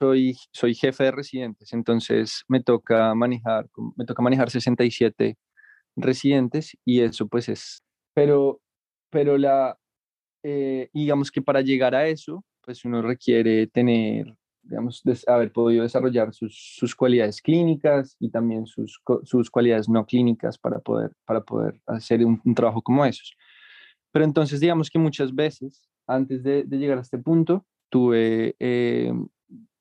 soy, soy jefe de residentes, entonces me toca manejar, me toca manejar 67 residentes y eso pues es, pero, pero la, eh, digamos que para llegar a eso, pues uno requiere tener, digamos, haber podido desarrollar sus, sus cualidades clínicas y también sus, sus, cualidades no clínicas para poder, para poder hacer un, trabajo como esos. Pero entonces, digamos que muchas veces, antes de, de llegar a este punto, tuve eh,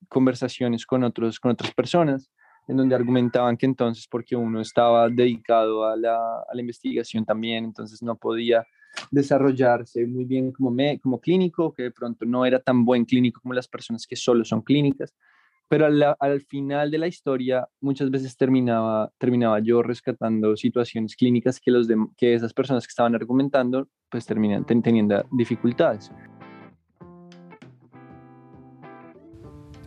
conversaciones con, otros, con otras personas en donde argumentaban que entonces porque uno estaba dedicado a la, a la investigación también, entonces no podía desarrollarse muy bien como, me, como clínico, que de pronto no era tan buen clínico como las personas que solo son clínicas, pero al, final de la historia muchas veces terminaba, terminaba yo rescatando situaciones clínicas que, los de, que esas personas que estaban argumentando pues terminan teniendo dificultades.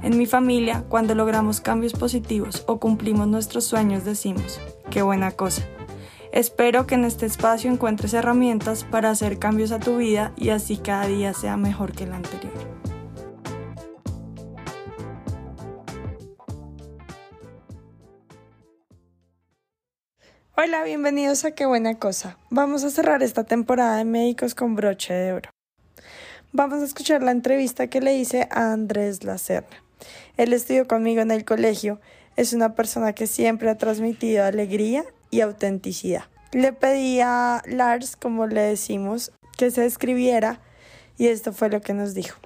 En mi familia, cuando logramos cambios positivos o cumplimos nuestros sueños, decimos, qué buena cosa. Espero que en este espacio encuentres herramientas para hacer cambios a tu vida y así cada día sea mejor que el anterior. Hola, bienvenidos a Qué buena cosa. Vamos a cerrar esta temporada de Médicos con broche de oro. Vamos a escuchar la entrevista que le hice a Andrés Lacerna. Él estudió conmigo en el colegio. Es una persona que siempre ha transmitido alegría y autenticidad. Le pedí a Lars, como le decimos, que se escribiera y esto fue lo que nos dijo.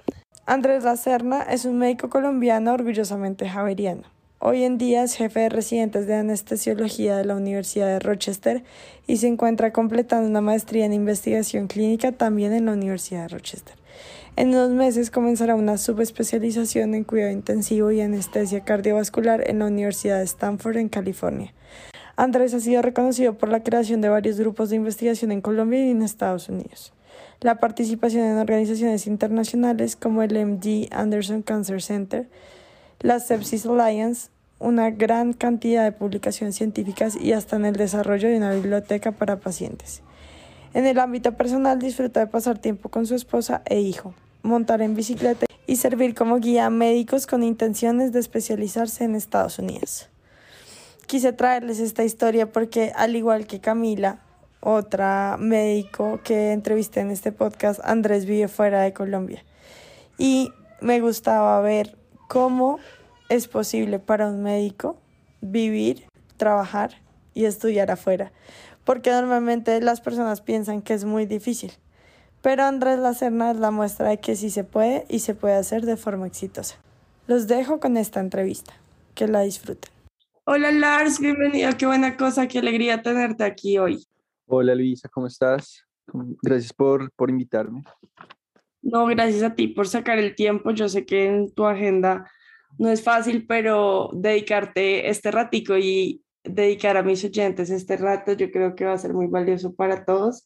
Andrés Lacerna es un médico colombiano orgullosamente javeriano. Hoy en día es jefe de residentes de anestesiología de la Universidad de Rochester y se encuentra completando una maestría en investigación clínica también en la Universidad de Rochester. En unos meses comenzará una subespecialización en cuidado intensivo y anestesia cardiovascular en la Universidad de Stanford en California. Andrés ha sido reconocido por la creación de varios grupos de investigación en Colombia y en Estados Unidos. La participación en organizaciones internacionales como el MD Anderson Cancer Center, la Sepsis Alliance, una gran cantidad de publicaciones científicas y hasta en el desarrollo de una biblioteca para pacientes. En el ámbito personal disfruta de pasar tiempo con su esposa e hijo, montar en bicicleta y servir como guía a médicos con intenciones de especializarse en Estados Unidos. Quise traerles esta historia porque al igual que Camila, otra médico que entrevisté en este podcast, Andrés vive fuera de Colombia. Y me gustaba ver cómo es posible para un médico vivir, trabajar y estudiar afuera porque normalmente las personas piensan que es muy difícil. Pero Andrés Lacerna es la muestra de que sí se puede y se puede hacer de forma exitosa. Los dejo con esta entrevista. Que la disfruten. Hola Lars, bienvenido. Qué buena cosa, qué alegría tenerte aquí hoy. Hola Luisa, ¿cómo estás? Gracias por, por invitarme. No, gracias a ti por sacar el tiempo. Yo sé que en tu agenda no es fácil, pero dedicarte este ratico y dedicar a mis oyentes este rato. Yo creo que va a ser muy valioso para todos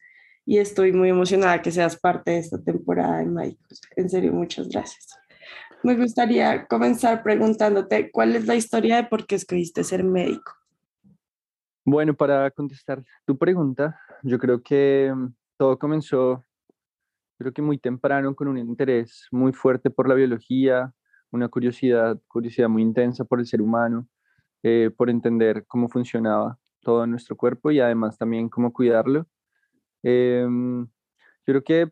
y estoy muy emocionada que seas parte de esta temporada de Médicos. En serio, muchas gracias. Me gustaría comenzar preguntándote cuál es la historia de por qué escogiste ser médico. Bueno, para contestar tu pregunta, yo creo que mm, todo comenzó, creo que muy temprano, con un interés muy fuerte por la biología, una curiosidad, curiosidad muy intensa por el ser humano, eh, por entender cómo funcionaba todo nuestro cuerpo y además también cómo cuidarlo. Em, yo creo que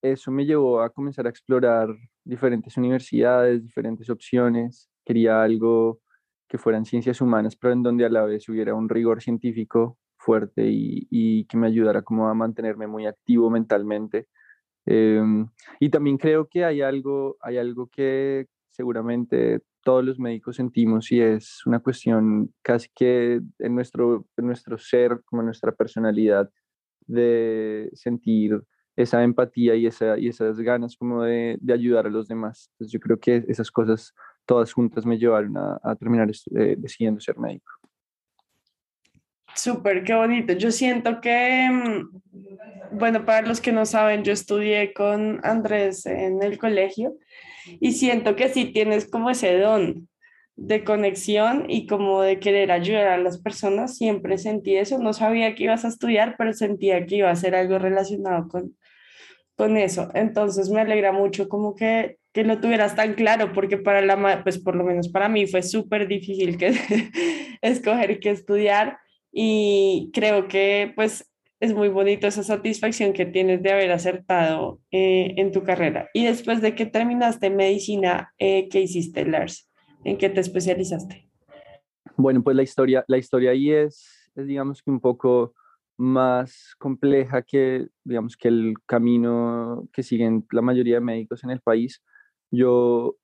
eso me llevó a comenzar a explorar diferentes universidades, diferentes opciones. Quería algo que fueran ciencias humanas, pero en donde a la vez hubiera un rigor científico fuerte y, y que me ayudara como a mantenerme muy activo mentalmente. Em, y también creo que hay algo, hay algo que seguramente todos los médicos sentimos y es una cuestión casi que en nuestro, en nuestro ser, como en nuestra personalidad, de sentir esa empatía y, esa, y esas ganas como de, de, ayudar a los demás. Entonces yo creo que esas cosas todas juntas me llevaron a, terminar eh, decidiendo ser médico. Súper, qué bonito. Yo siento que, mm, bueno, para los que no saben, yo estudié con Andrés en el colegio y siento que sí tienes como ese don de conexión y como de querer ayudar a las personas. Siempre sentí eso. No sabía que ibas a estudiar, pero sentía que iba a ser algo relacionado con, con eso. Entonces me alegra mucho como que, que lo tuvieras tan claro, porque para la, pues por lo menos para mí fue súper difícil que escoger qué estudiar y creo que pues es muy bonito esa satisfacción que tienes de haber acertado eh, en tu carrera. Y después de que terminaste medicina, eh, ¿qué hiciste, Lars? ¿En qué te especializaste? Bueno, pues la historia, la historia ahí es, digamos que un poco más compleja que, digamos, que el camino que siguen la mayoría de médicos en el país. Yo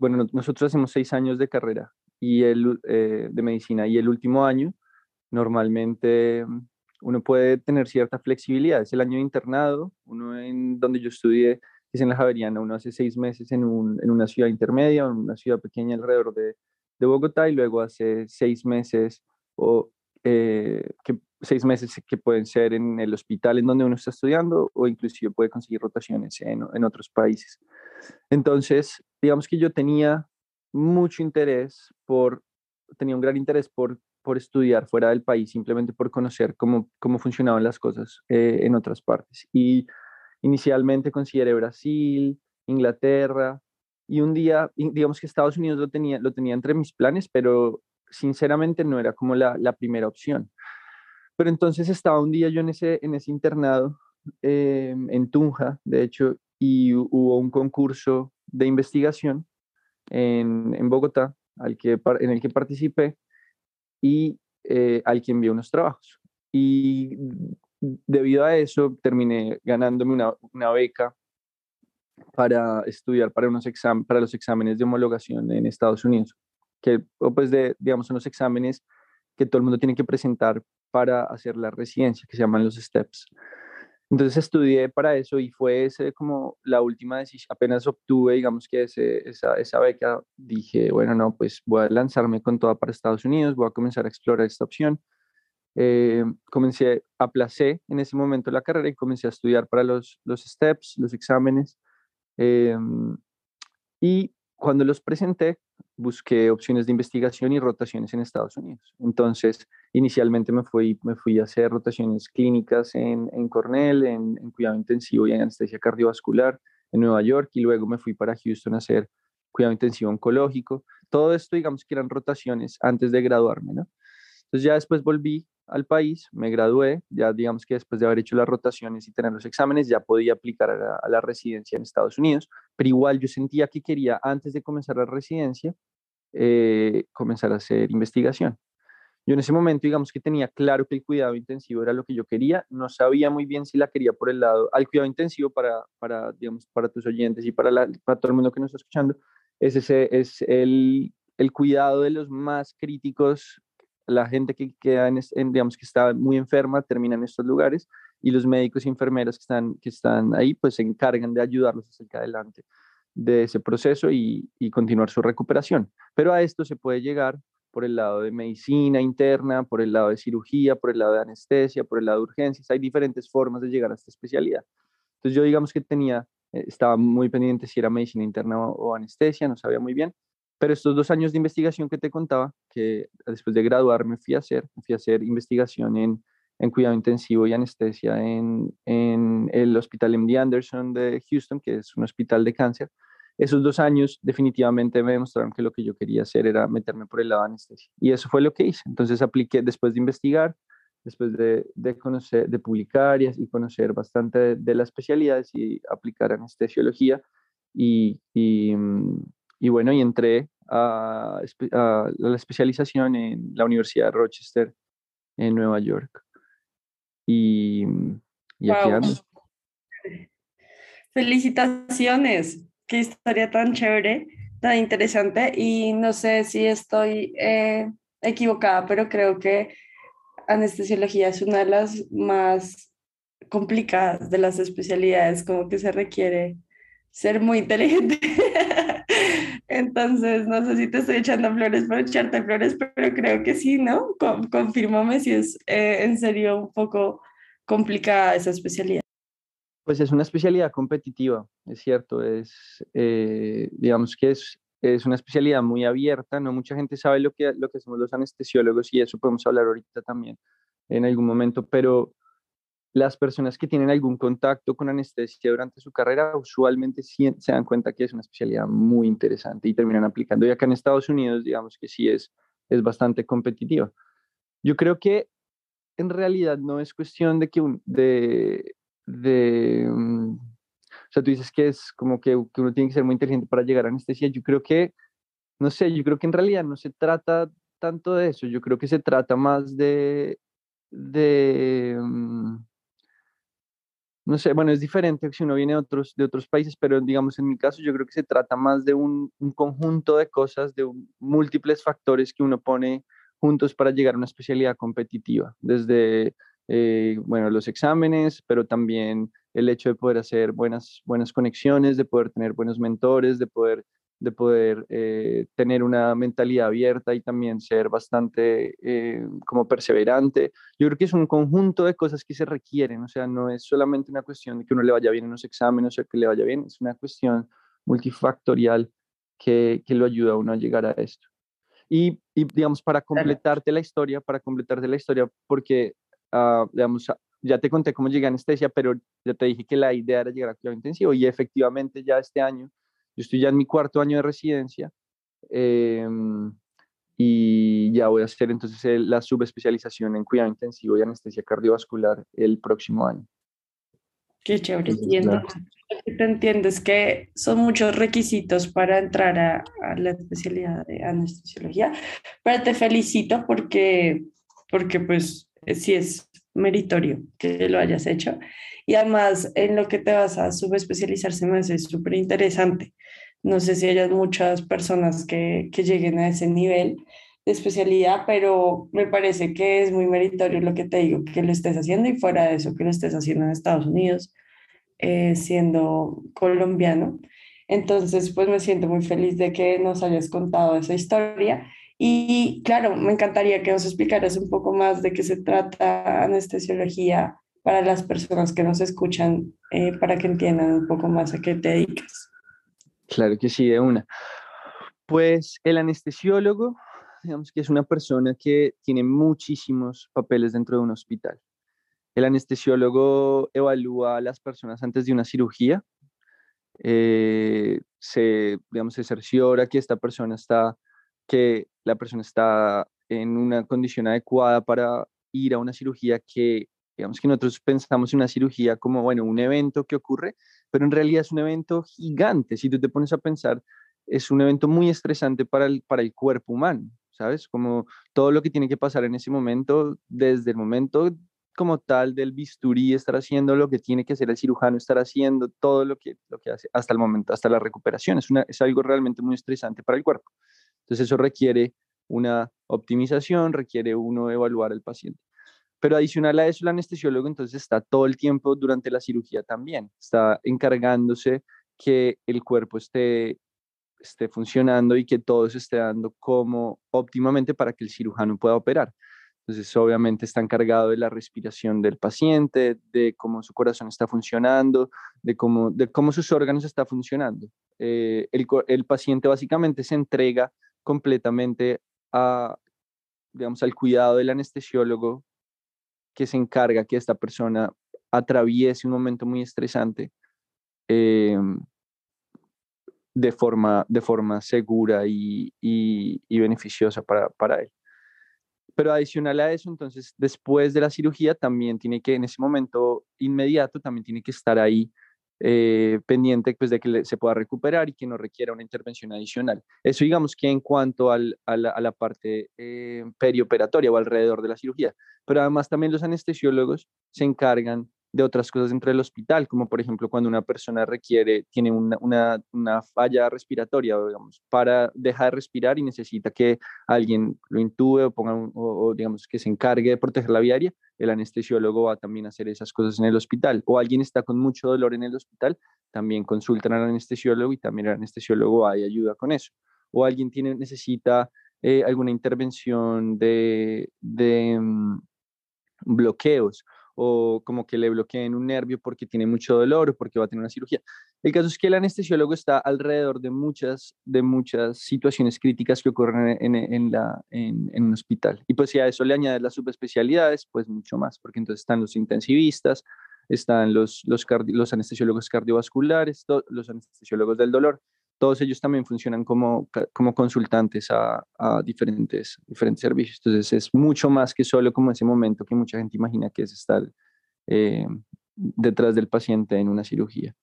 bueno, nosotros hacemos seis años de carrera y el, eh, de medicina y el último año normalmente uno puede tener cierta flexibilidad. Es el año de internado, uno en donde yo estudié es en la Javeriana, uno hace seis meses en, un, en una ciudad intermedia, en una ciudad pequeña alrededor de, de Bogotá y luego hace seis meses o eh, que, seis meses que pueden ser en el hospital en donde uno está estudiando o inclusive puede conseguir rotaciones en, en otros países. Entonces, digamos que yo tenía mucho interés por, tenía un gran interés por por estudiar fuera del país, simplemente por conocer cómo, cómo funcionaban las cosas eh, en otras partes. Y inicialmente consideré Brasil, Inglaterra, y un día, digamos que Estados Unidos lo tenía, lo tenía entre mis planes, pero sinceramente no era como la, la primera opción. Pero entonces estaba un día yo en ese, en ese internado eh, en Tunja, de hecho, y hubo un concurso de investigación en, en Bogotá al que, en el que participé y eh, al que envió unos trabajos. Y debido a eso terminé ganándome una, beca para estudiar para, unos exam para los exámenes de homologación en Estados Unidos, que pues de, digamos, son los exámenes que todo el mundo tiene que presentar para hacer la residencia, que se llaman los STEPS. Entonces estudié para eso y fue ese como la última decisión, apenas obtuve, digamos que ese, esa, esa beca, dije, bueno, no, pues voy a lanzarme con toda para Estados Unidos, voy a comenzar a explorar esta opción. Eh, comencé, aplacé en ese momento la carrera y comencé a estudiar para los, los STEPS, los exámenes. Eh, y cuando los presenté, busqué opciones de investigación y rotaciones en Estados Unidos. Entonces, inicialmente me fui, me fui a hacer rotaciones clínicas en, en Cornell, en, cuidado intensivo y en anestesia cardiovascular en Nueva York, y luego me fui para Houston a hacer cuidado intensivo oncológico. Todo esto, digamos que eran rotaciones antes de graduarme, ¿no? Entonces ya después volví al país, me gradué, ya digamos que después de haber hecho las rotaciones y tener los exámenes, ya podía aplicar a la, residencia en Estados Unidos, pero igual yo sentía que quería, antes de comenzar la residencia, eh, comenzar a hacer investigación. Yo en ese momento, digamos que tenía claro que el cuidado intensivo era lo que yo quería, no sabía muy bien si la quería por el lado, al cuidado intensivo para, para digamos, para tus oyentes y para, para todo el mundo que nos está escuchando, es, ese, es el, el cuidado de los más críticos la gente que queda en, digamos que está muy enferma termina en estos lugares y los médicos y enfermeras que están, que están ahí pues se encargan de ayudarlos a salir adelante de ese proceso y, y, continuar su recuperación. Pero a esto se puede llegar por el lado de medicina interna, por el lado de cirugía, por el lado de anestesia, por el lado de urgencias. Hay diferentes formas de llegar a esta especialidad. Entonces yo digamos que tenía, eh, estaba muy pendiente si era medicina interna o, o anestesia, no sabía muy bien, pero estos dos años de investigación que te contaba, que después de graduarme fui a hacer, fui a hacer investigación en, en cuidado intensivo y anestesia en, en el Hospital MD Anderson de Houston, que es un hospital de cáncer. Esos dos años definitivamente me demostraron que lo que yo quería hacer era meterme por el lado de anestesia. Y eso fue lo que hice. Entonces apliqué, después de investigar, después de, de conocer, de publicar y, y conocer bastante de, de, las especialidades y aplicar anestesiología. Y, y, mm, y bueno, y entré a, la especialización en la Universidad de Rochester en Nueva York. Y, y aquí ando. Felicitaciones, qué historia tan chévere, tan interesante. Y no sé si estoy eh, equivocada, pero creo que anestesiología es una de las más complicadas de las especialidades, como que se requiere ser muy inteligente Entonces, no sé si te estoy echando flores por echarte flores, pero creo que sí, ¿no? confírmame si es eh, en serio un poco complicada esa especialidad. Pues es una especialidad competitiva, es cierto, es, eh, digamos que es, es una especialidad muy abierta, no mucha gente sabe lo que, lo que somos los anestesiólogos y eso podemos hablar ahorita también en algún momento, pero las personas que tienen algún contacto con anestesia durante su carrera usualmente se dan cuenta que es una especialidad muy interesante y terminan aplicando. Y acá en Estados Unidos, digamos que sí es, es bastante competitiva. Yo creo que en realidad no es cuestión de que un, de, de mm, o sea, tú dices que es como que, que, uno tiene que ser muy inteligente para llegar a anestesia. Yo creo que, no sé, yo creo que en realidad no se trata tanto de eso. Yo creo que se trata más de, de, mm, no sé, bueno, es diferente si uno viene de otros, de otros países, pero digamos en mi caso yo creo que se trata más de un, un conjunto de cosas, de múltiples factores que uno pone juntos para llegar a una especialidad competitiva, desde, eh, bueno, los exámenes, pero también el hecho de poder hacer buenas, buenas conexiones, de poder tener buenos mentores, de poder de poder eh, tener una mentalidad abierta y también ser bastante eh, como perseverante. Yo creo que es un conjunto de cosas que se requieren, o sea, no es solamente una cuestión de que uno le vaya bien en los exámenes o que le vaya bien, es una cuestión multifactorial que, que lo ayuda a uno a llegar a esto. Y, y digamos, para completarte la historia, para completarte la historia, porque, uh, digamos, ya te conté cómo llegué a anestesia, pero ya te dije que la idea era llegar a cuidado intensivo y efectivamente ya este año yo estoy ya en mi cuarto año de residencia em, y ya voy a hacer entonces la subespecialización en cuidado intensivo y anestesia cardiovascular el próximo año. Qué chévere. Y entonces, lo que te entiendo es que son muchos requisitos para entrar a, a, la especialidad de anestesiología, pero te felicito porque, porque pues sí es meritorio que lo hayas hecho. Y además, en lo que te vas a subespecializarse me hace súper interesante. No sé si hayas muchas personas que, que lleguen a ese nivel de especialidad, pero me parece que es muy meritorio lo que te digo, que lo estés haciendo y fuera de eso, que lo estés haciendo en Estados Unidos, eh, siendo colombiano. Entonces, pues me siento muy feliz de que nos hayas contado esa historia. Y claro, me encantaría que nos explicaras un poco más de qué se trata anestesiología para las personas que nos escuchan, eh, para que entiendan un poco más a qué te dedicas. Claro que sí, de una. Pues el anestesiólogo, digamos que es una persona que tiene muchísimos papeles dentro de un hospital. El anestesiólogo evalúa a las personas antes de una cirugía, eh, se, digamos, se cerciora que esta persona está, que la persona está en una condición adecuada para ir a una cirugía que, digamos que nosotros pensamos en una cirugía como, bueno, un evento que ocurre, pero en realidad es un evento gigante. Si tú te pones a pensar, es un evento muy estresante para el, para el cuerpo humano, ¿sabes? Como todo lo que tiene que pasar en ese momento, desde el momento como tal del bisturí, estar haciendo lo que tiene que hacer el cirujano, estar haciendo todo lo que, lo que hace hasta el momento, hasta la recuperación. Es, una, es algo realmente muy estresante para el cuerpo. Entonces eso requiere una optimización, requiere uno evaluar al paciente. Pero adicional a eso, el anestesiólogo entonces está todo el tiempo durante la cirugía también, está encargándose que el cuerpo esté, esté funcionando y que todo se esté dando como óptimamente para que el cirujano pueda operar. Entonces, obviamente está encargado de la respiración del paciente, de cómo su corazón está funcionando, de cómo, de cómo sus órganos están funcionando. Eh, el, el, paciente básicamente se entrega completamente a, digamos, al cuidado del anestesiólogo que se encarga que esta persona atraviese un momento muy estresante em, de, forma, de forma segura y, y, beneficiosa para, para, él. Pero adicional a eso, entonces, después de la cirugía, también tiene que, en ese momento inmediato, también tiene que estar ahí eh, pendiente pues, de que se pueda recuperar y que no requiera una intervención adicional. Eso digamos que en cuanto al, a, la, parte eh, perioperatoria o alrededor de la cirugía. Pero además también los anestesiólogos se encargan de otras cosas dentro del hospital, como por ejemplo cuando una persona requiere, tiene una, una, una falla respiratoria, digamos, para dejar de respirar y necesita que alguien lo intube o, ponga o, digamos que se encargue de proteger la vía aérea, el anestesiólogo va también a hacer esas cosas en el hospital. O alguien está con mucho dolor en el hospital, también consultan al anestesiólogo y también el anestesiólogo va y ayuda con eso. O alguien tiene, necesita eh, alguna intervención de, de mm, bloqueos o como que le bloqueen un nervio porque tiene mucho dolor o porque va a tener una cirugía. El caso es que el anestesiólogo está alrededor de muchas, de muchas situaciones críticas que ocurren en, en, la, en, en, un hospital. Y pues si a eso le añades las subespecialidades, pues mucho más, porque entonces están los intensivistas, están los, los, los anestesiólogos cardiovasculares, los anestesiólogos del dolor, todos ellos también funcionan como, como consultantes a, a, diferentes, diferentes servicios. Entonces es mucho más que solo como ese momento que mucha gente imagina que es estar eh, detrás del paciente en una cirugía.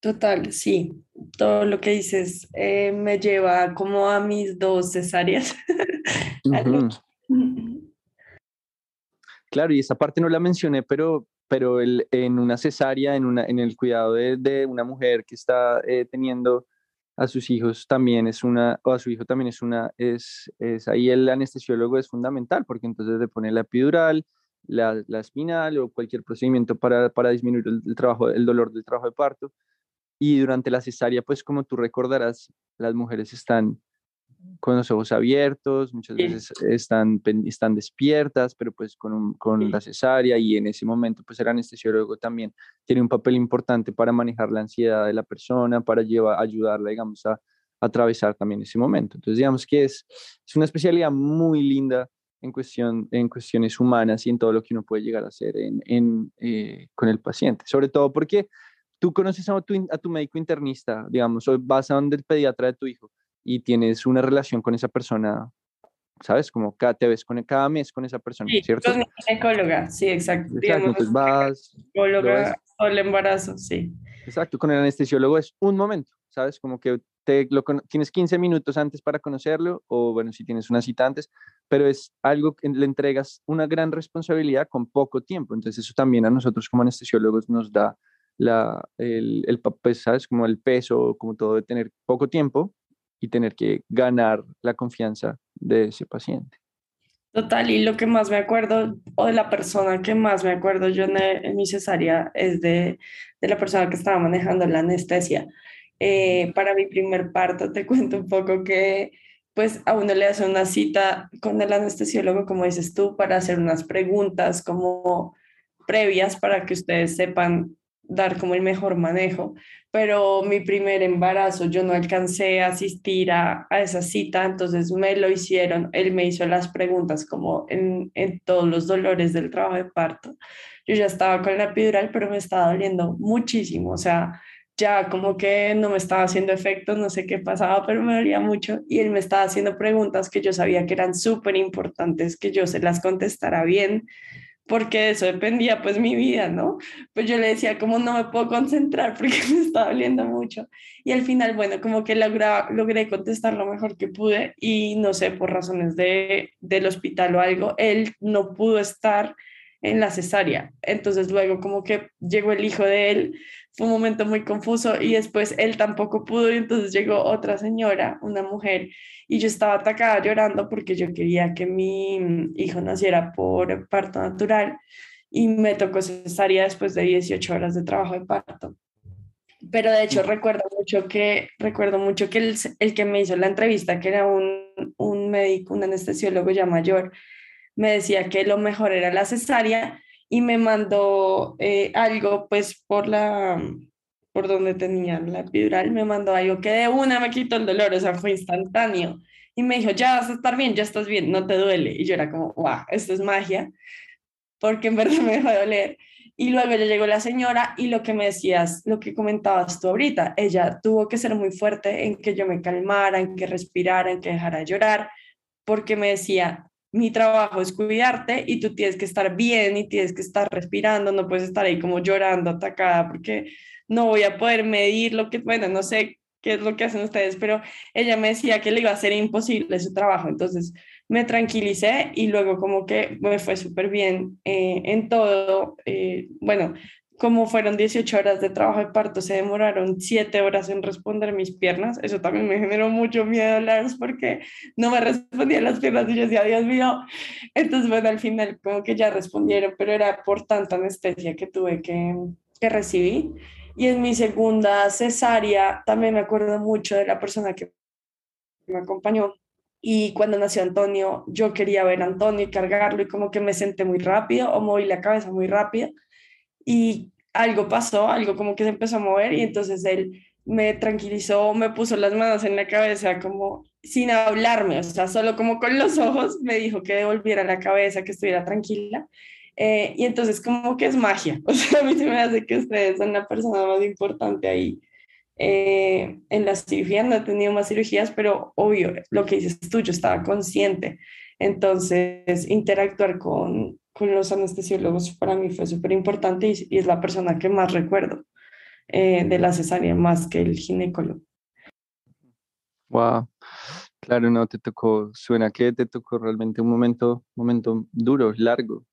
Total, sí. Todo lo que dices eh, me lleva como a mis dos cesáreas. claro, y esa parte no la mencioné, pero pero el, en una cesárea, en, una, en el cuidado de, una mujer que está eh, teniendo a sus hijos también es una, o a su hijo también es una, es, es ahí el anestesiólogo es fundamental, porque entonces le pone la epidural, la, la espinal o cualquier procedimiento para, para disminuir el, trabajo, el dolor del trabajo de parto. Y durante la cesárea, pues como tú recordarás, las mujeres están con los ojos abiertos, muchas veces están, están despiertas, pero pues con, con la cesárea y en ese momento pues el anestesiólogo también tiene un papel importante para manejar la ansiedad de la persona, para llevar, ayudarla, digamos, a, atravesar también ese momento. Entonces, digamos que es, es una especialidad muy linda en, cuestión, en cuestiones humanas y en todo lo que uno puede llegar a hacer en, en eh, con el paciente, sobre todo porque tú conoces a tu, a tu médico internista, digamos, o vas a donde el pediatra de tu hijo y tienes una relación con esa persona, ¿sabes? Como cada, te ves con, cada mes con esa persona, sí, ¿cierto? Con ginecóloga, sí, exacto. Exacto, Digamos, entonces vas... Ginecóloga o el embarazo, sí. Exacto, con el anestesiólogo es un momento, ¿sabes? Como que te, lo, tienes 15 minutos antes para conocerlo, o bueno, si tienes una cita antes, pero es algo que le entregas una gran responsabilidad con poco tiempo. Entonces eso también a nosotros como anestesiólogos nos da la, el, el, pues, ¿sabes? Como el peso, como todo de tener poco tiempo y tener que ganar la confianza de ese paciente. Total, y lo que más me acuerdo, o de la persona que más me acuerdo yo en, mi cesárea, es de, de, la persona que estaba manejando la anestesia. Eh, para mi primer parto, te cuento un poco que pues a uno le hace una cita con el anestesiólogo, como dices tú, para hacer unas preguntas como previas para que ustedes sepan dar como el mejor manejo, pero mi primer embarazo yo no alcancé a asistir a, a, esa cita, entonces me lo hicieron, él me hizo las preguntas como en, en, todos los dolores del trabajo de parto. Yo ya estaba con la epidural, pero me estaba doliendo muchísimo, o sea, ya como que no me estaba haciendo efecto, no sé qué pasaba, pero me dolía mucho y él me estaba haciendo preguntas que yo sabía que eran súper importantes, que yo se las contestara bien porque de eso dependía pues mi vida, ¿no? Pues yo le decía como no me puedo concentrar porque me está doliendo mucho. Y al final, bueno, como que logré contestar lo mejor que pude y no sé, por razones de, del hospital o algo, él no pudo estar en la cesárea. Entonces luego como que llegó el hijo de él, fue un momento muy confuso y después él tampoco pudo y entonces llegó otra señora, una mujer, y yo estaba atacada llorando porque yo quería que mi hijo naciera por parto natural y me tocó cesárea después de 18 horas de trabajo de parto. Pero de hecho recuerdo mucho que, recuerdo mucho que el, el que me hizo la entrevista, que era un, un médico, un anestesiólogo ya mayor, me decía que lo mejor era la cesárea y me mandó eh, algo pues por la por donde tenía la epidural, me mandó algo que de una me quitó el dolor, o sea, fue instantáneo. Y me dijo, ya vas a estar bien, ya estás bien, no te duele. Y yo era como, wow, esto es magia, porque en verdad me dejó de doler. Y luego ya llegó la señora y lo que me decías, lo que comentabas tú ahorita, ella tuvo que ser muy fuerte en que yo me calmara, en que respirara, en que dejara de llorar, porque me decía, mi trabajo es cuidarte y tú tienes que estar bien y tienes que estar respirando, no puedes estar ahí como llorando, atacada, porque no voy a poder medir lo que, bueno, no sé qué es lo que hacen ustedes, pero ella me decía que le iba a ser imposible su trabajo, entonces me tranquilicé y luego como que me fue súper bien eh, en todo. Eh, bueno, como fueron 18 horas de trabajo de parto, se demoraron 7 horas en responder mis piernas. Eso también me generó mucho miedo, Lars, porque no me respondían las piernas y yo decía, Dios mío. Entonces, bueno, al final como que ya respondieron, pero era por tanta anestesia que tuve que, que recibir. Y en mi segunda cesárea también me acuerdo mucho de la persona que me acompañó. Y cuando nació Antonio, yo quería ver a Antonio y cargarlo y como que me senté muy rápido o moví la cabeza muy rápido y algo pasó, algo como que se empezó a mover y entonces él me tranquilizó, me puso las manos en la cabeza como sin hablarme, o sea, solo como con los ojos me dijo que devolviera la cabeza, que estuviera tranquila. Eh, y entonces como que es magia, o sea, a mí se me hace que ustedes son la persona más importante ahí. Eh, en las cirugías no he tenido más cirugías, pero obvio, lo que dices tú, yo estaba consciente. Entonces, interactuar con, con los anestesiólogos para mí fue súper importante y, es la persona que más recuerdo eh, de la cesárea, más que el ginecólogo. Wow, claro, no, te tocó, suena que te tocó realmente un momento, momento duro, largo,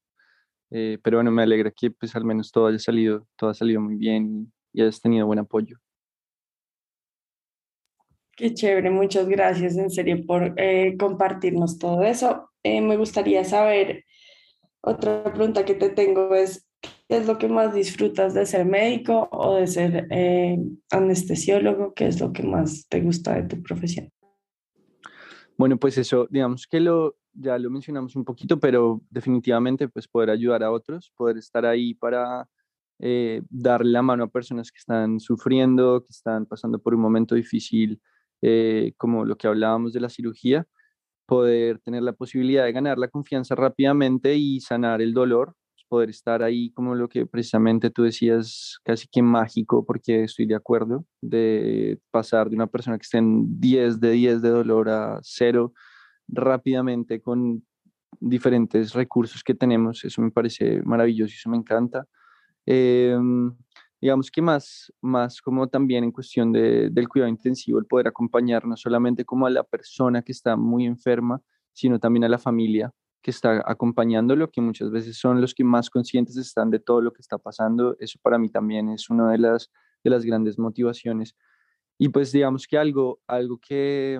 eh, pero bueno, me alegra que pues al menos todo haya salido, todo ha salido muy bien y, hayas tenido buen apoyo. Qué chévere, muchas gracias en serio por eh, compartirnos todo eso. me gustaría saber otra pregunta que te tengo es, ¿qué es lo que más disfrutas de ser médico o de ser eh, anestesiólogo? ¿Qué es lo que más te gusta de tu profesión? Bueno, pues eso, digamos que lo, ya lo mencionamos un poquito, pero definitivamente pues poder ayudar a otros, poder estar ahí para eh, darle la mano a personas que están sufriendo, que están pasando por un momento difícil, eh, como lo que hablábamos de la cirugía, poder tener la posibilidad de ganar la confianza rápidamente y sanar el dolor, poder estar ahí como lo que precisamente tú decías, casi que mágico, porque estoy de acuerdo, de pasar de una persona que esté en 10 de 10 de dolor a cero rápidamente con diferentes recursos que tenemos, eso me parece maravilloso y eso me encanta. Em, digamos que más, más como también en cuestión de, del cuidado intensivo, el poder acompañar no solamente como a la persona que está muy enferma, sino también a la familia que está acompañándolo, que muchas veces son los que más conscientes están de todo lo que está pasando. Eso para mí también es una de las, de las grandes motivaciones. Y pues digamos que algo, algo que,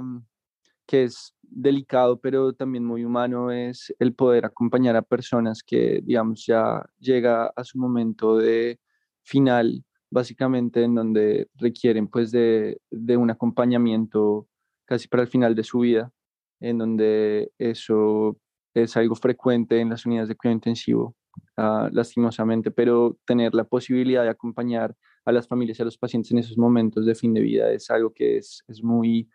que es delicado, pero también muy humano, es el poder acompañar a personas que, digamos, ya llega a su momento de, final, básicamente en donde requieren pues de, un acompañamiento casi para el final de su vida, en donde eso es algo frecuente en las unidades de cuidado intensivo, ah, lastimosamente, pero tener la posibilidad de acompañar a las familias y a los pacientes en esos momentos de fin de vida es algo que es, muy,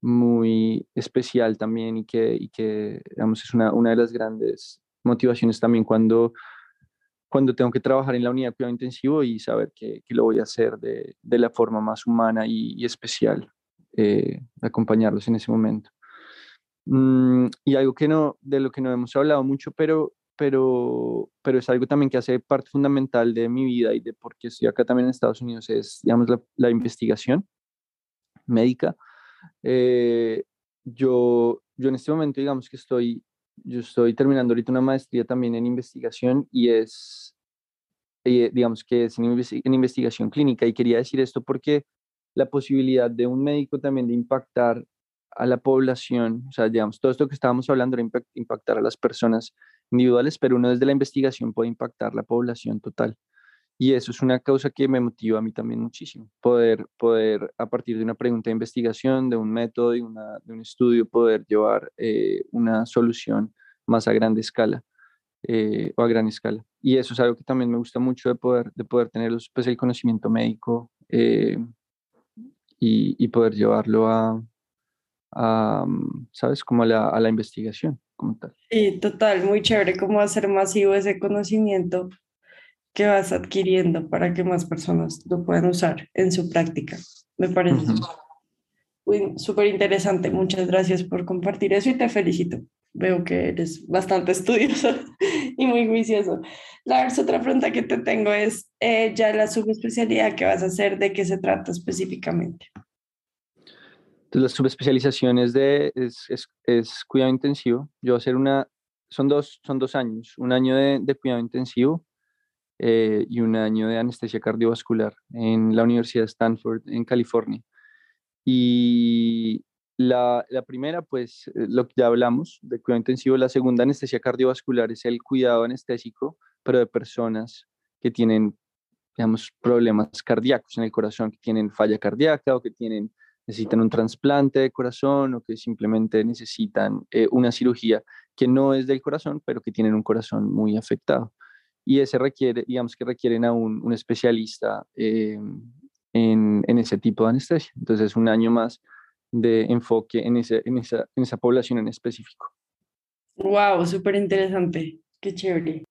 muy especial también y que, y que digamos, es una, una de las grandes motivaciones también cuando cuando tengo que trabajar en la unidad de cuidado intensivo y saber que, que lo voy a hacer de, de la forma más humana y, especial, eh, acompañarlos en ese momento. Mm, y algo que no, de lo que no hemos hablado mucho, pero, pero, pero es algo también que hace parte fundamental de mi vida y de por qué estoy acá también en Estados Unidos, es, digamos, la, la investigación médica. Eh, yo, yo en este momento, digamos que estoy yo estoy terminando ahorita una maestría también en investigación y es, eh, digamos que es en, investigación clínica. Y quería decir esto porque la posibilidad de un médico también de impactar a la población, o sea, digamos, todo esto que estábamos hablando era impactar a las personas individuales, pero uno desde la investigación puede impactar la población total. Y eso es una causa que me motiva a mí también muchísimo, poder, poder a partir de una pregunta de investigación, de un método, de, una, de un estudio, poder llevar eh, una solución más a grande escala eh, o a gran escala. Y eso es algo que también me gusta mucho de poder, de poder tener pues, el conocimiento médico eh, y, y, poder llevarlo a, a ¿sabes? Como a la, a la investigación como tal. Sí, total, muy chévere cómo hacer masivo ese conocimiento que vas adquiriendo para que más personas lo puedan usar en su práctica. Me parece súper interesante. Muchas gracias por compartir eso y te felicito. Veo que eres bastante estudioso y muy juicioso. La otra pregunta que te tengo es, eh, ya la subespecialidad que vas a hacer, ¿de qué se trata específicamente? Las subespecializaciones de, es, es, es, cuidado intensivo. Yo voy hacer una, son dos, son dos años, un año de, de cuidado intensivo eh, y un año de anestesia cardiovascular en la Universidad de Stanford, en California. Y la, la, primera, pues eh, lo que ya hablamos de cuidado intensivo, la segunda anestesia cardiovascular es el cuidado anestésico, pero de personas que tienen, digamos, problemas cardíacos en el corazón, que tienen falla cardíaca o que tienen, necesitan un trasplante de corazón o que simplemente necesitan eh, una cirugía que no es del corazón, pero que tienen un corazón muy afectado. Y ese requiere, digamos que requieren a un, un especialista eh, en, en, ese tipo de anestesia. Entonces, un año más de enfoque en, ese, en, esa, en esa población en específico. Wow, súper interesante. Qué chévere.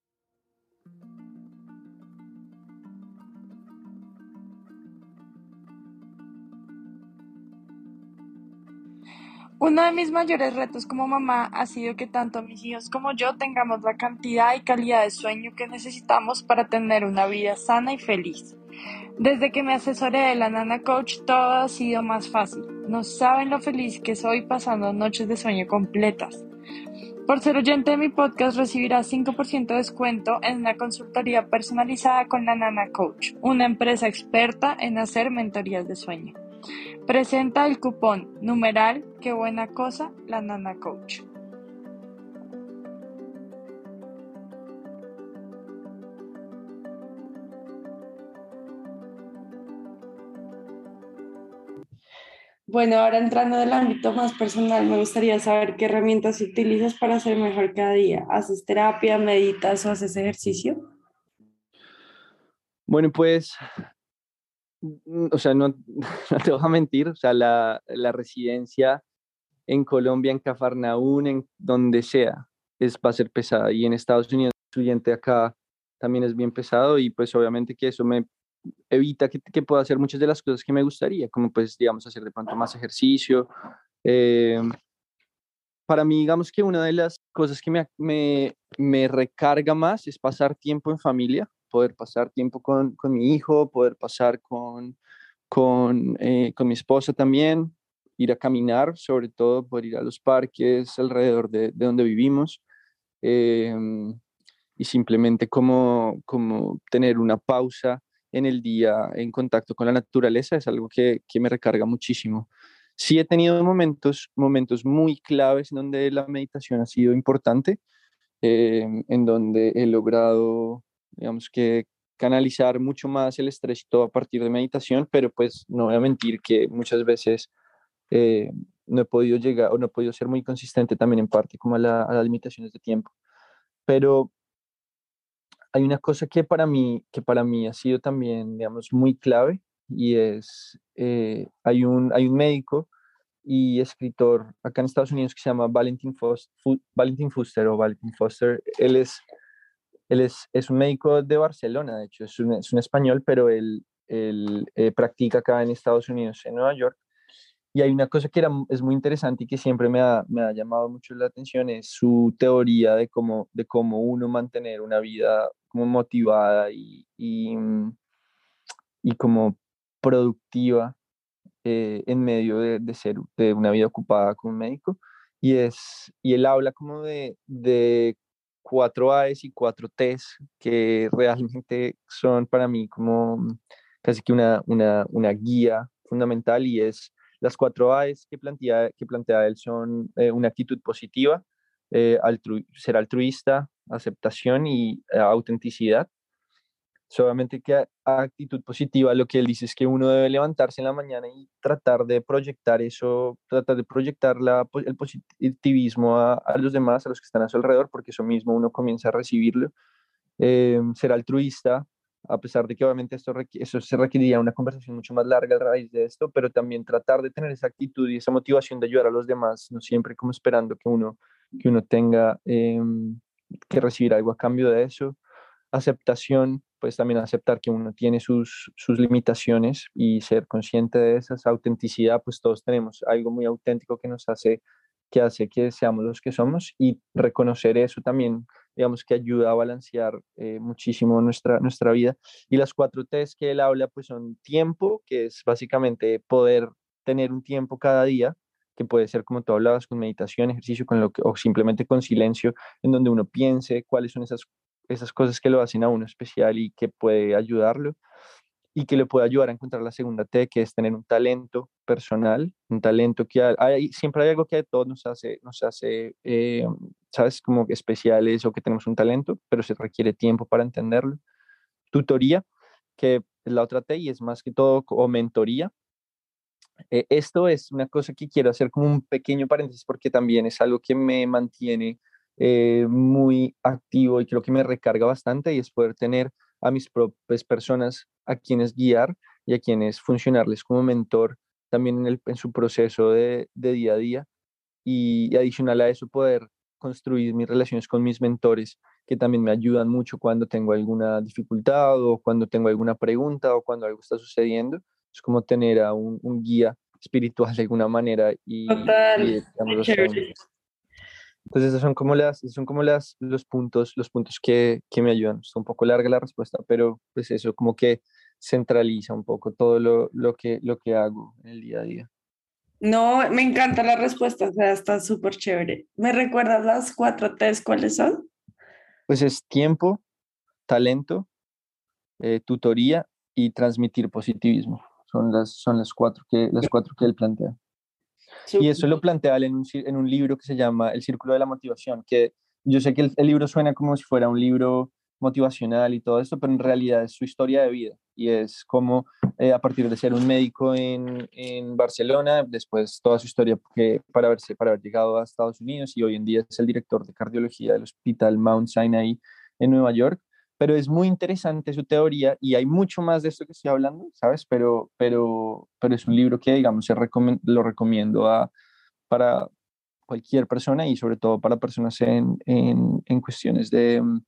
Uno de mis mayores retos como mamá ha sido que tanto mis hijos como yo tengamos la cantidad y calidad de sueño que necesitamos para tener una vida sana y feliz. Desde que me asesoré de la Nana Coach todo ha sido más fácil. No saben lo feliz que soy pasando noches de sueño completas. Por ser oyente de mi podcast recibirás 5% de descuento en una consultoría personalizada con la Nana Coach, una empresa experta en hacer mentorías de sueño. Presenta el cupón numeral Qué buena cosa la Nana Coach. Bueno, ahora entrando en el ámbito más personal, me gustaría saber qué herramientas utilizas para ser mejor cada día. ¿Haces terapia, meditas o haces ejercicio? Bueno, pues, o sea, no, no te voy a mentir, o sea, la, la residencia en Colombia, en Cafarnaún, en donde sea, es, va a ser pesada. Y en Estados Unidos, estudiante acá también es bien pesado y pues obviamente que eso me evita que, que, pueda hacer muchas de las cosas que me gustaría, como pues, digamos, hacer de pronto más ejercicio. Eh, para mí, digamos que una de las cosas que me, me, me, recarga más es pasar tiempo en familia, poder pasar tiempo con, con mi hijo, poder pasar con, con, eh, con, mi esposa también, ir a caminar, sobre todo poder ir a los parques alrededor de, de donde vivimos. Eh, y simplemente como, como tener una pausa en el día en contacto con la naturaleza es algo que, que me recarga muchísimo. Sí he tenido momentos, momentos muy claves en donde la meditación ha sido importante, eh, en donde he logrado, digamos que, canalizar mucho más el estrés y todo a partir de meditación, pero pues no voy a mentir que muchas veces eh, no he podido llegar o no he podido ser muy consistente también en parte como a, la, a las limitaciones de tiempo. Pero hay una cosa que para mí, que para mí ha sido también, digamos, muy clave y es, eh, hay, un, hay un médico y escritor acá en Estados Unidos que se llama Valentin, Foster, Valentin Fuster o Valentin Foster. Él es, él es, es un médico de Barcelona, de hecho, es un, es un español, pero él, él eh, practica acá en Estados Unidos, en Nueva York. Y hay una cosa que es muy interesante y que siempre me ha, me ha llamado mucho la atención, es su teoría de cómo, de cómo uno mantener una vida como motivada y, y, y como productiva eh, en medio de, de, ser de una vida ocupada como médico. Y, es, y él habla como de cuatro A's y cuatro T's que realmente son para mí como casi que una, una, guía fundamental y es las cuatro A's que plantea, que plantea él son eh, una actitud positiva, eh, ser altruista, aceptación y eh, autenticidad. Solamente que actitud positiva, lo que él dice es que uno debe levantarse en la mañana y tratar de proyectar eso, tratar de proyectar la, el positivismo a, a, los demás, a los que están a su alrededor, porque eso mismo uno comienza a recibirlo. Eh, ser altruista, a pesar de que obviamente esto eso se requeriría una conversación mucho más larga a raíz de esto, pero también tratar de tener esa actitud y esa motivación de ayudar a los demás, no siempre como esperando que uno, que uno tenga eh, que recibir algo a cambio de eso. Aceptación, pues también aceptar que uno tiene sus, sus limitaciones y ser consciente de esas. Autenticidad, pues todos tenemos algo muy auténtico que nos hace que hace que seamos los que somos y reconocer eso también, digamos que ayuda a balancear eh, muchísimo nuestra, nuestra vida. Y las cuatro T's que él habla, pues son tiempo, que es básicamente poder tener un tiempo cada día que puede ser como tú hablabas, con meditación, ejercicio, con lo que, o simplemente con silencio, en donde uno piense cuáles son esas, esas cosas que lo hacen a uno especial y que puede ayudarlo y que le puede ayudar a encontrar la segunda T, que es tener un talento personal, un talento que hay, siempre hay algo que a todos nos hace, nos hace eh, ¿sabes? Como especiales o que tenemos un talento, pero se requiere tiempo para entenderlo. Tutoría, que es la otra T y es más que todo, o mentoría, eh, esto es una cosa que quiero hacer como un pequeño paréntesis porque también es algo que me mantiene eh, muy activo y creo que me recarga bastante y es poder tener a mis propias personas a quienes guiar y a quienes funcionarles como mentor también en, el, en su proceso de, de, día a día. Y, adicional a eso poder construir mis relaciones con mis mentores que también me ayudan mucho cuando tengo alguna dificultad o cuando tengo alguna pregunta o cuando algo está sucediendo. Es como tener a un, un guía espiritual de alguna manera y, Total. Entonces esos son como las son como las los puntos los puntos que, que me ayudan. Es un poco larga la respuesta pero pues eso como que centraliza un poco todo lo, lo que lo que hago en el día a día. No me encanta la respuesta o sea está súper chévere me recuerdas las cuatro T's cuáles son pues es tiempo talento eh, tutoría y transmitir positivismo. Son las, son las, cuatro, que, las cuatro que él plantea. Y eso lo plantea él en un, en un libro que se llama El Círculo de la Motivación, que yo sé que el, el, libro suena como si fuera un libro motivacional y todo esto, pero en realidad es su historia de vida y es como eh, a partir de ser un médico en, en, Barcelona, después toda su historia que, para, haberse, para haber llegado a Estados Unidos y hoy en día es el director de cardiología del Hospital Mount Sinai en Nueva York pero es muy interesante su teoría y hay mucho más de esto que estoy hablando, ¿sabes? Pero, pero, pero es un libro que, digamos, lo recomiendo a, para cualquier persona y sobre todo para personas en, en, en cuestiones de um,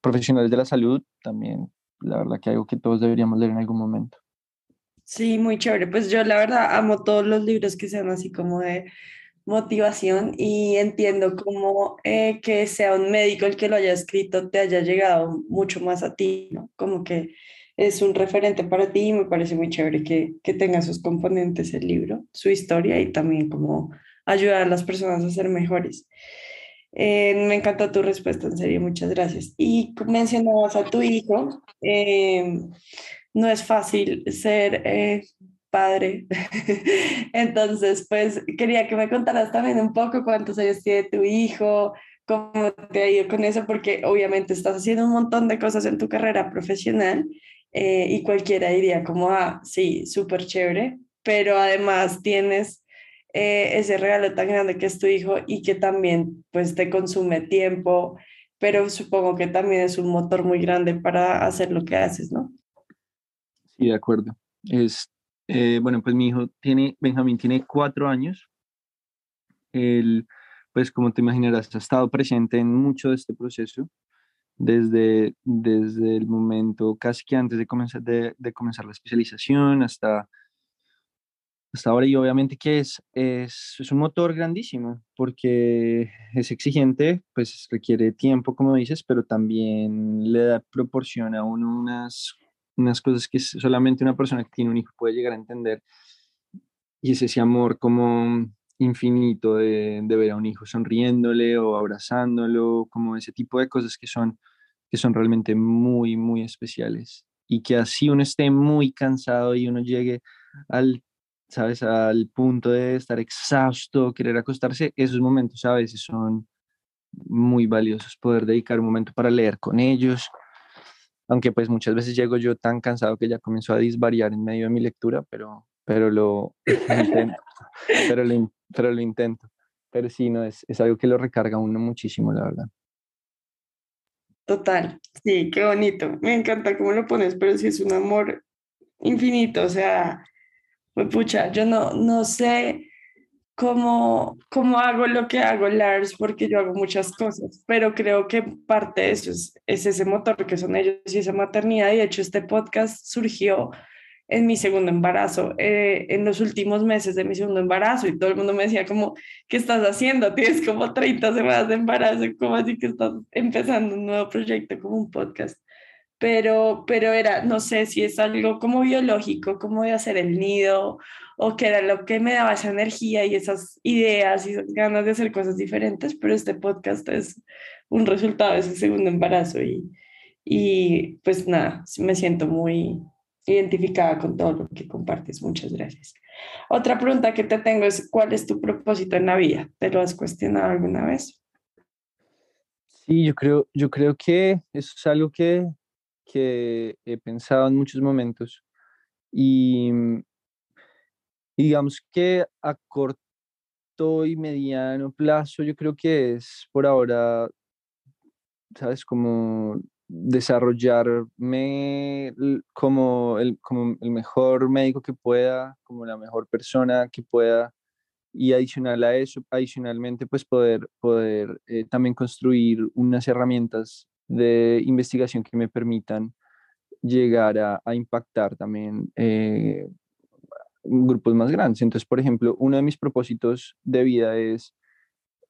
profesionales de la salud, también, la verdad que algo que todos deberíamos leer en algún momento. Sí, muy chévere. Pues yo la verdad amo todos los libros que sean así como de motivación y entiendo como eh, que sea un médico el que lo haya escrito te haya llegado mucho más a ti, ¿no? Como que es un referente para ti y me parece muy chévere que, que tenga sus componentes el libro, su historia y también como ayudar a las personas a ser mejores. Eh, me encantó tu respuesta, en serio, muchas gracias. Y mencionabas a tu hijo, eh, no es fácil ser padre. Entonces, pues quería que me contaras también un poco cuántos años tiene tu hijo, cómo te ha ido con eso, porque obviamente estás haciendo un montón de cosas en tu carrera profesional eh, y cualquiera diría como, ah, sí, súper chévere, pero además tienes eh, ese regalo tan grande que es tu hijo y que también pues te consume tiempo, pero supongo que también es un motor muy grande para hacer lo que haces, ¿no? Sí, de acuerdo. Es, eh, bueno, pues mi hijo tiene, Benjamín tiene cuatro años. Él, pues como te imaginarás, ha estado presente en mucho de este proceso desde, desde el momento casi que antes de comenzar, de, comenzar la especialización hasta, hasta ahora. Y obviamente que es, es, es un motor grandísimo porque es exigente, pues requiere tiempo, como dices, pero también le da, proporciona a uno unas unas cosas que solamente una persona que tiene un hijo puede llegar a entender. Y es ese amor como infinito de, ver a un hijo sonriéndole o abrazándolo, como ese tipo de cosas que son, que son realmente muy, muy especiales. Y que así uno esté muy cansado y uno llegue al, ¿sabes? Al punto de estar exhausto, querer acostarse, esos momentos a veces son muy valiosos, poder dedicar un momento para leer con ellos, aunque pues muchas veces llego yo tan cansado que ya comenzó a disvariar en medio de mi lectura, pero, pero, lo, intento, pero, lo, pero lo intento. Pero sí, no, es, es algo que lo recarga uno muchísimo, la verdad. Total, sí, qué bonito. Me encanta cómo lo pones, pero sí es un amor infinito, o sea, pues pucha, yo no, no sé cómo, cómo hago lo que hago, Lars, porque yo hago muchas cosas, pero creo que parte de eso es, es ese motor que son ellos y esa maternidad. Y de hecho, este podcast surgió en mi segundo embarazo, eh, en los últimos meses de mi segundo embarazo, y todo el mundo me decía como, ¿qué estás haciendo? Tienes como 30 semanas de embarazo, ¿cómo así que estás empezando un nuevo proyecto como un podcast? Pero, pero era, no sé si es algo como biológico, como de hacer el nido, o que era lo que me daba esa energía y esas ideas y esas ganas de hacer cosas diferentes, pero este podcast es un resultado de ese segundo embarazo y, y pues nada, me siento muy identificada con todo lo que compartes. Muchas gracias. Otra pregunta que te tengo es, ¿cuál es tu propósito en la vida? ¿Te lo has cuestionado alguna vez? Sí, yo creo, yo creo que eso es algo que, que he pensado en muchos momentos y, digamos que a corto y mediano plazo yo creo que es por ahora, ¿sabes? Como desarrollarme como el, como el mejor médico que pueda, como la mejor persona que pueda y adicional a eso, adicionalmente, pues poder, poder eh, también construir unas herramientas de investigación que me permitan llegar a, a impactar también eh, grupos más grandes. Entonces, por ejemplo, uno de mis propósitos de vida es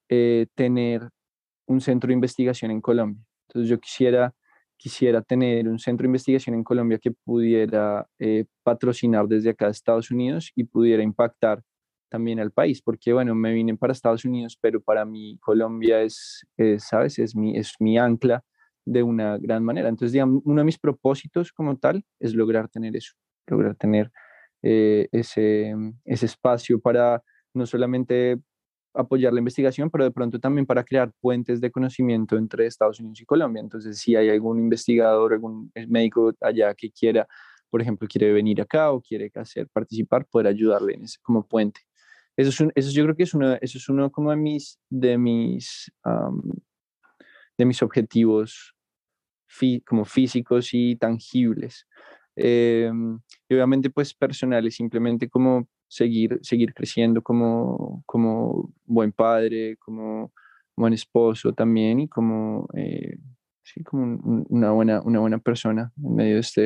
eh, tener un centro de investigación en Colombia. Entonces, yo quisiera, quisiera tener un centro de investigación en Colombia que pudiera patrocinar desde acá de Estados Unidos y pudiera impactar también al país, porque bueno, me vine para Estados Unidos, pero para mí Colombia es, ¿sabes? Es mi, es mi ancla de una gran manera. Entonces, digamos, uno de mis propósitos como tal es lograr tener eso, lograr tener eh, ese, ese espacio para no solamente apoyar la investigación, pero de pronto también para crear puentes de conocimiento entre Estados Unidos y Colombia. Entonces, si hay algún investigador, algún médico allá que quiera, por ejemplo, quiere venir acá o quiere hacer participar, poder ayudarle en ese, como puente. Eso, es yo creo que es uno, eso es uno como de mis, de mis, de mis objetivos como físicos y tangibles. Em, y obviamente pues personales, simplemente como seguir, seguir creciendo como, como buen padre, como buen esposo también y como, eh, sí, como una, buena, una buena persona en medio de este,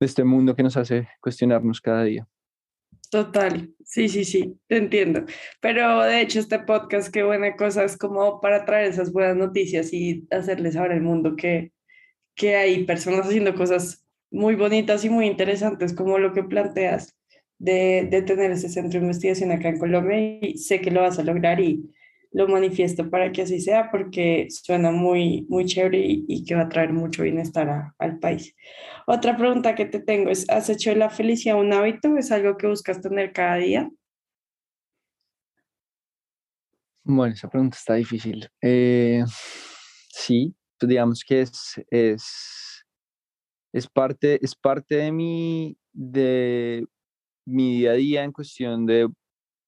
de este mundo que nos hace cuestionarnos cada día. Total, sí, sí, sí, te entiendo. Pero de hecho este podcast, qué buena cosa, es como para traer esas buenas noticias y hacerles saber al mundo que, que hay personas haciendo cosas muy bonitas y muy interesantes, como lo que planteas de, de tener ese centro de investigación acá en Colombia y sé que lo vas a lograr y lo manifiesto para que así sea porque suena muy, muy chévere y, que va a traer mucho bienestar al país. Otra pregunta que te tengo es, ¿has hecho la felicidad un hábito? ¿Es algo que buscas tener cada día? Bueno, esa pregunta está difícil. Eh, sí, pues digamos que es, es, es, parte, es parte de mi, de mi día a día en cuestión de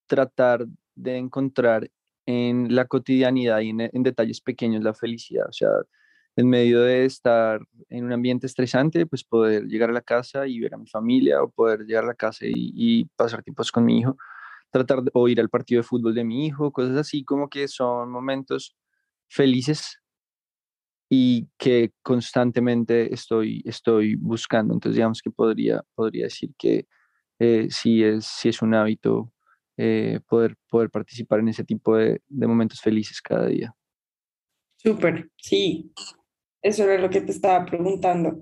tratar de encontrar en la cotidianidad y en, detalles pequeños la felicidad. O sea, en medio de estar en un ambiente estresante, pues poder llegar a la casa y ver a mi familia o poder llegar a la casa y, pasar tiempos con mi hijo, tratar de, o ir al partido de fútbol de mi hijo, cosas así como que son momentos felices y que constantemente estoy, estoy buscando. Entonces, digamos que podría, podría decir que eh, sí, es, sí es un hábito eh, poder, poder participar en ese tipo de, de momentos felices cada día. Súper, sí, eso era lo que te estaba preguntando,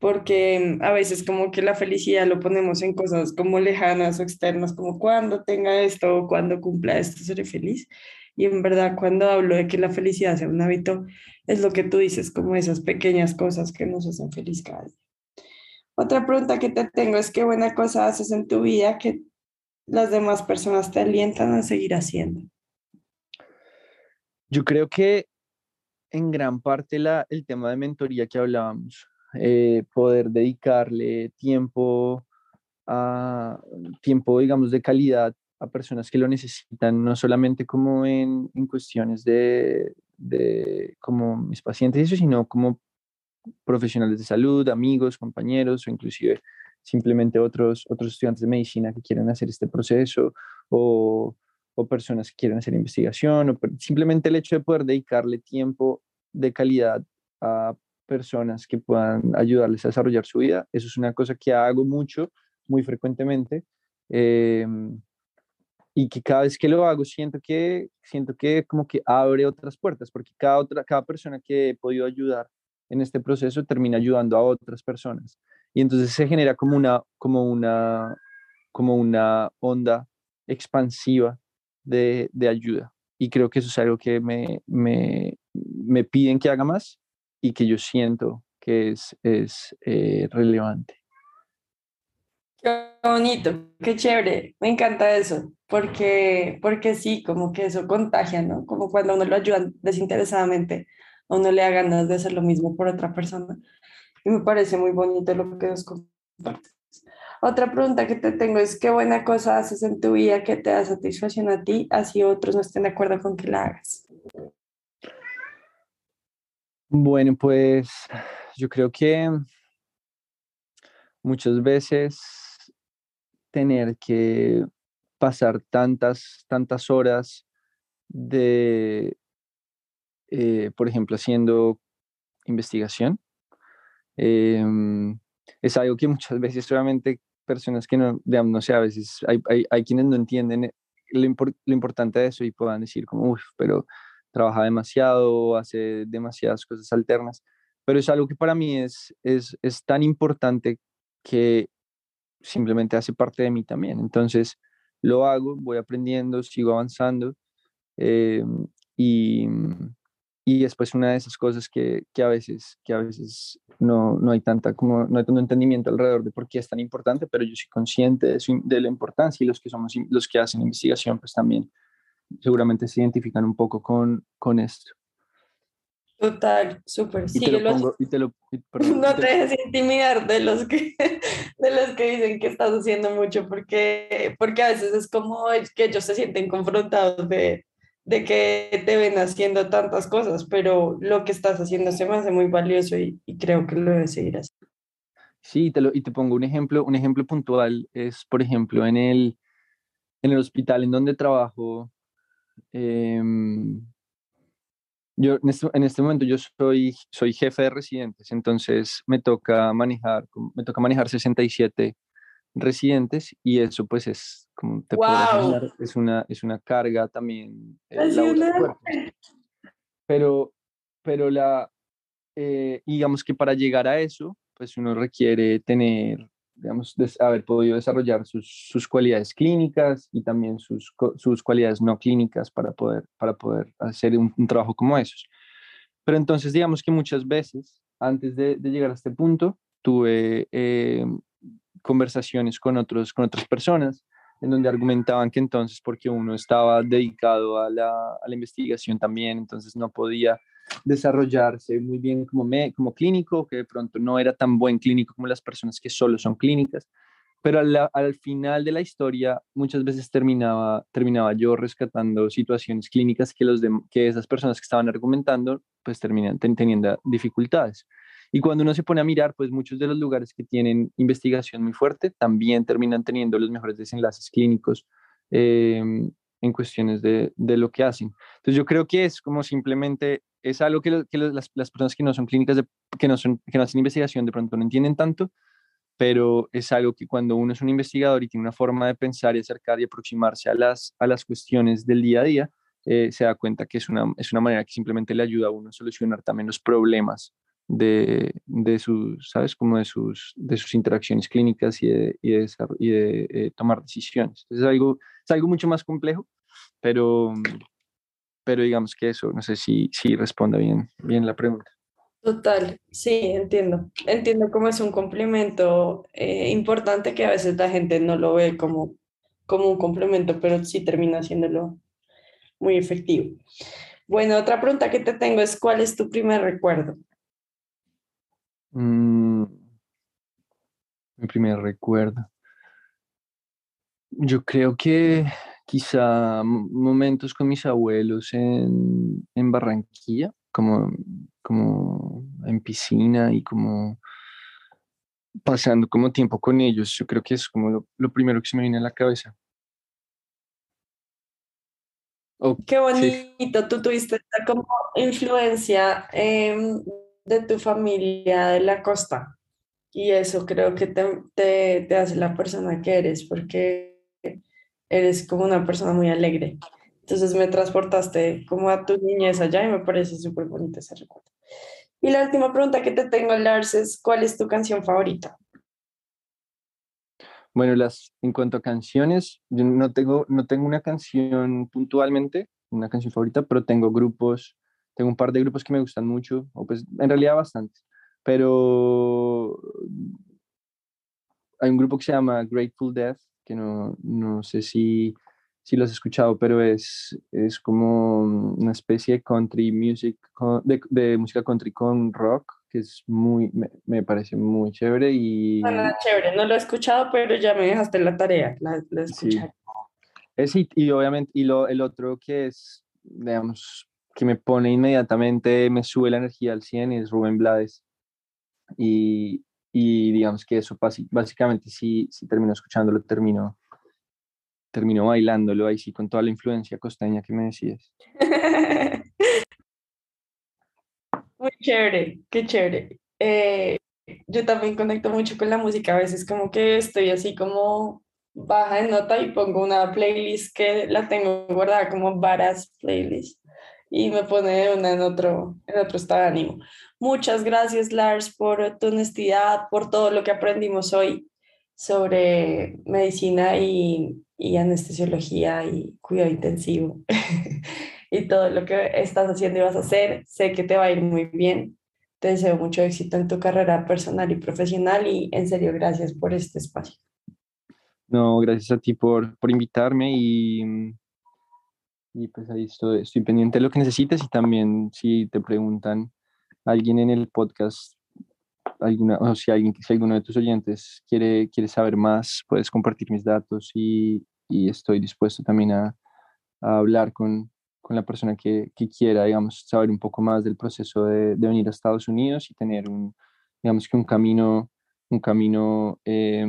porque a veces como que la felicidad lo ponemos en cosas como lejanas o externas, como cuando tenga esto o cuando cumpla esto seré feliz. Y en verdad cuando hablo de que la felicidad sea un hábito, es lo que tú dices, como esas pequeñas cosas que nos hacen feliz cada día. Otra pregunta que te tengo es qué buena cosa haces en tu vida que las demás personas te alientan a seguir haciendo? Yo creo que en gran parte la, el tema de mentoría que hablábamos, eh, poder dedicarle tiempo a tiempo, digamos, de calidad a personas que lo necesitan, no solamente como en, en cuestiones de, de, como mis pacientes, sino como profesionales de salud, amigos, compañeros o inclusive simplemente otros, otros estudiantes de medicina que quieren hacer este proceso o, o personas que quieren hacer investigación o simplemente el hecho de poder dedicarle tiempo de calidad a personas que puedan ayudarles a desarrollar su vida. Eso es una cosa que hago mucho, muy frecuentemente. Em, y que cada vez que lo hago siento que siento que como que abre otras puertas porque cada otra cada persona que he podido ayudar en este proceso termina ayudando a otras personas y entonces se genera como una, como una, como una onda expansiva de, de ayuda. Y creo que eso es algo que me, me, me piden que haga más y que yo siento que es, es eh, relevante. Qué bonito, qué chévere, me encanta eso, porque, porque sí, como que eso contagia, ¿no? Como cuando uno lo ayuda desinteresadamente, a uno le da ganas de hacer lo mismo por otra persona. Me parece muy bonito lo que nos compartes. Otra pregunta que te tengo es, ¿qué buena cosa haces en tu vida que te da satisfacción a ti, así otros no estén de acuerdo con que la hagas? Bueno, pues yo creo que muchas veces tener que pasar tantas, tantas horas de, eh, por ejemplo, haciendo investigación, em, es algo que muchas veces solamente personas que no, digamos, no sé, a veces hay, hay, hay quienes no entienden eh, lo, lo, importante de eso y puedan decir como, uff, pero trabaja demasiado, hace demasiadas cosas alternas, pero es algo que para mí es, es, es tan importante que simplemente hace parte de mí también. Entonces, lo hago, voy aprendiendo, sigo avanzando eh, y, y después una de esas cosas que, que, a veces, que a veces no, no, hay tanta, como, no hay tanto entendimiento alrededor de por qué es tan importante, pero yo soy consciente de, su, de la importancia y los que, somos, los que hacen investigación pues también seguramente se identifican un poco con, con esto. Total, súper. Sí, no te dejes intimidar de los que de los que dicen que estás haciendo mucho, porque, porque a veces es como que ellos se sienten confrontados de, de que te ven haciendo tantas cosas, pero lo que estás haciendo se me hace muy valioso y, creo que lo debes seguir así. Sí, te lo, y te pongo un ejemplo, un ejemplo puntual, es por ejemplo en el, en el hospital en donde trabajo, eh, yo en este, en este, momento yo soy, soy jefe de residentes, entonces me toca manejar, me toca manejar 67 residentes y eso pues es como te wow. es una es una carga también eh, pero pero la eh, digamos que para llegar a eso pues uno requiere tener digamos, haber podido desarrollar sus, sus, cualidades clínicas y también sus, sus cualidades no clínicas para poder, para poder hacer un, un, trabajo como esos. Pero entonces, digamos que muchas veces, antes de, de llegar a este punto, tuve eh, conversaciones con, otros, con otras personas en donde argumentaban que entonces, porque uno estaba dedicado a la, a la investigación también, entonces no podía desarrollarse muy bien como, me, como clínico, que de pronto no era tan buen clínico como las personas que solo son clínicas, pero al, al final de la historia muchas veces terminaba, terminaba yo rescatando situaciones clínicas que, los de, que esas personas que estaban argumentando pues terminan teniendo dificultades. Y cuando uno se pone a mirar, pues muchos de los lugares que tienen investigación muy fuerte también terminan teniendo los mejores desenlaces clínicos eh, en cuestiones de, de, lo que hacen. Entonces yo creo que es como simplemente es algo que, que las, las, personas que no son clínicas, de, que, no son, que no hacen investigación de pronto no entienden tanto, pero es algo que cuando uno es un investigador y tiene una forma de pensar y acercar y aproximarse a las, a las cuestiones del día a día, eh, se da cuenta que es una, es una manera que simplemente le ayuda a uno a solucionar también los problemas de, de sus, ¿sabes? Como de sus, de sus interacciones clínicas y de, y de, y de eh, tomar decisiones. es algo, es algo mucho más complejo, pero, pero digamos que eso, no sé si, si responda bien, bien la pregunta. Total, sí, entiendo. Entiendo cómo es un complemento eh, importante que a veces la gente no lo ve como, como un complemento, pero sí termina haciéndolo muy efectivo. Bueno, otra pregunta que te tengo es, ¿cuál es tu primer recuerdo? Mm, mi primer recuerdo. Yo creo que quizá momentos con mis abuelos en, en Barranquilla, como, como en piscina y como pasando como tiempo con ellos. Yo creo que es como lo, primero que se me viene a la cabeza. Qué bonito, tú tuviste como influencia eh, de tu familia de la costa y eso creo que te, te, te hace la persona que eres porque eres como una persona muy alegre. Entonces me transportaste como a tu niñez allá y me parece súper bonito ese recuerdo. Y la última pregunta que te tengo, Lars, es ¿cuál es tu canción favorita? Bueno, las, en cuanto a canciones, yo no tengo, no tengo una canción puntualmente, una canción favorita, pero tengo grupos, tengo un par de grupos que me gustan mucho, o pues en realidad bastantes, pero hay un grupo que se llama Grateful Death, que no, no sé si, si lo has escuchado, pero es, es como una especie de country music, de, de música country con rock, que es muy, me, me parece muy chévere y... Ah, chévere, no lo he escuchado, pero ya me dejaste la tarea, la, la escuchar. Sí. y, obviamente, y lo, el otro que es, digamos, que me pone inmediatamente, me sube la energía al 100 es Rubén Blades. Y, y digamos que eso básicamente si, si termino escuchándolo, termino, termino bailándolo ahí sí con toda la influencia costeña que me decías. Muy chévere, qué chévere. Eh, yo también conecto mucho con la música, a veces como que estoy así como baja de nota y pongo una playlist que la tengo guardada como varas playlist y me pone una en otro, en otro estado de ánimo. Muchas gracias, Lars, por tu honestidad, por todo lo que aprendimos hoy sobre medicina y, y anestesiología y cuidado intensivo y todo lo que estás haciendo y vas a hacer. Sé que te va a ir muy bien. Te deseo mucho éxito en tu carrera personal y profesional y en serio, gracias por este espacio. No, gracias a ti por, por invitarme y y pues ahí estoy, estoy pendiente de lo que necesites y también si te preguntan alguien en el podcast, alguna, o si, alguien, si alguno de tus oyentes quiere, quiere saber más, puedes compartir mis datos y, y estoy dispuesto también a, hablar con, con, la persona que, que, quiera, digamos, saber un poco más del proceso de, de, venir a Estados Unidos y tener un, digamos que un camino, un camino, eh,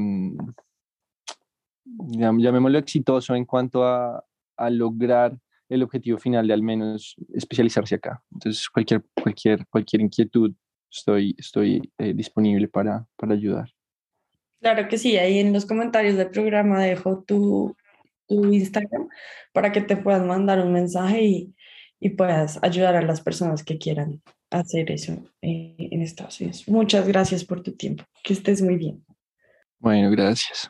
llamémoslo exitoso en cuanto a, a lograr el objetivo final de al menos especializarse acá. Entonces, cualquier, cualquier, cualquier inquietud, estoy, estoy eh, disponible para, para ayudar. Claro que sí, ahí en los comentarios del programa dejo tu, tu Instagram para que te puedan mandar un mensaje y, y puedas ayudar a las personas que quieran hacer eso eh, en Estados Unidos. Muchas gracias por tu tiempo. Que estés muy bien. Bueno, gracias.